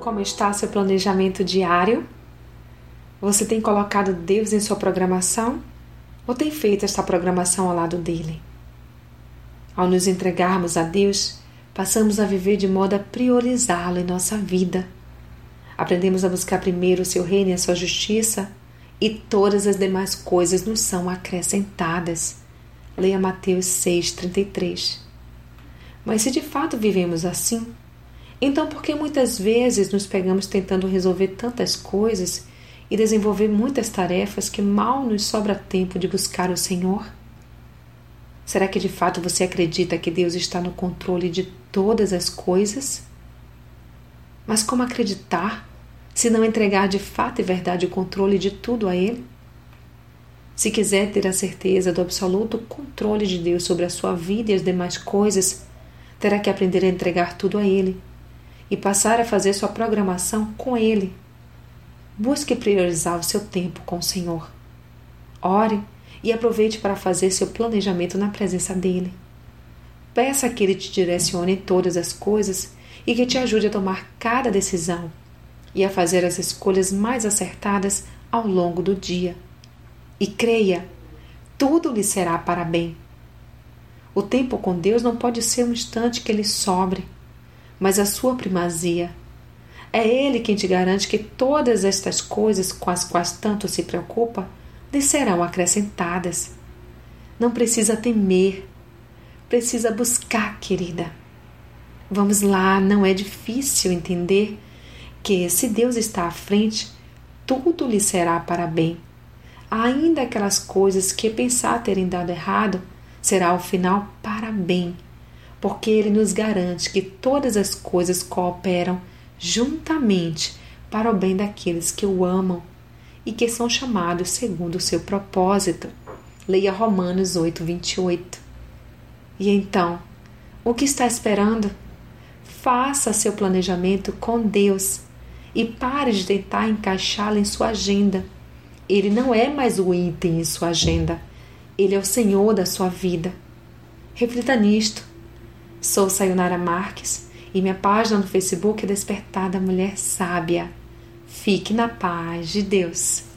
Como está seu planejamento diário? Você tem colocado Deus em sua programação ou tem feito esta programação ao lado dele? Ao nos entregarmos a Deus, passamos a viver de modo a priorizá-lo em nossa vida. Aprendemos a buscar primeiro o seu reino e a sua justiça, e todas as demais coisas nos são acrescentadas. Leia Mateus 6,33. Mas se de fato vivemos assim, então por que muitas vezes nos pegamos tentando resolver tantas coisas e desenvolver muitas tarefas que mal nos sobra tempo de buscar o Senhor? Será que de fato você acredita que Deus está no controle de todas as coisas? Mas como acreditar se não entregar de fato e verdade o controle de tudo a Ele? Se quiser ter a certeza do absoluto controle de Deus sobre a sua vida e as demais coisas, terá que aprender a entregar tudo a Ele e passar a fazer sua programação com Ele Busque priorizar o seu tempo com o Senhor. Ore e aproveite para fazer seu planejamento na presença dele. Peça que ele te direcione em todas as coisas e que te ajude a tomar cada decisão e a fazer as escolhas mais acertadas ao longo do dia. E creia, tudo lhe será para bem. O tempo com Deus não pode ser um instante que lhe sobre, mas a sua primazia é Ele quem te garante que todas estas coisas com as quais tanto se preocupa lhe serão acrescentadas. Não precisa temer, precisa buscar, querida. Vamos lá, não é difícil entender que se Deus está à frente, tudo lhe será para bem. Ainda aquelas coisas que pensar terem dado errado, será ao final para bem, porque Ele nos garante que todas as coisas cooperam juntamente para o bem daqueles que o amam e que são chamados segundo o seu propósito. Leia Romanos 8, 28. E então, o que está esperando? Faça seu planejamento com Deus e pare de tentar encaixá-lo em sua agenda. Ele não é mais o item em sua agenda, ele é o Senhor da sua vida. Reflita nisto. Sou Sayonara Marques e minha página no Facebook é Despertada Mulher Sábia. Fique na paz de Deus.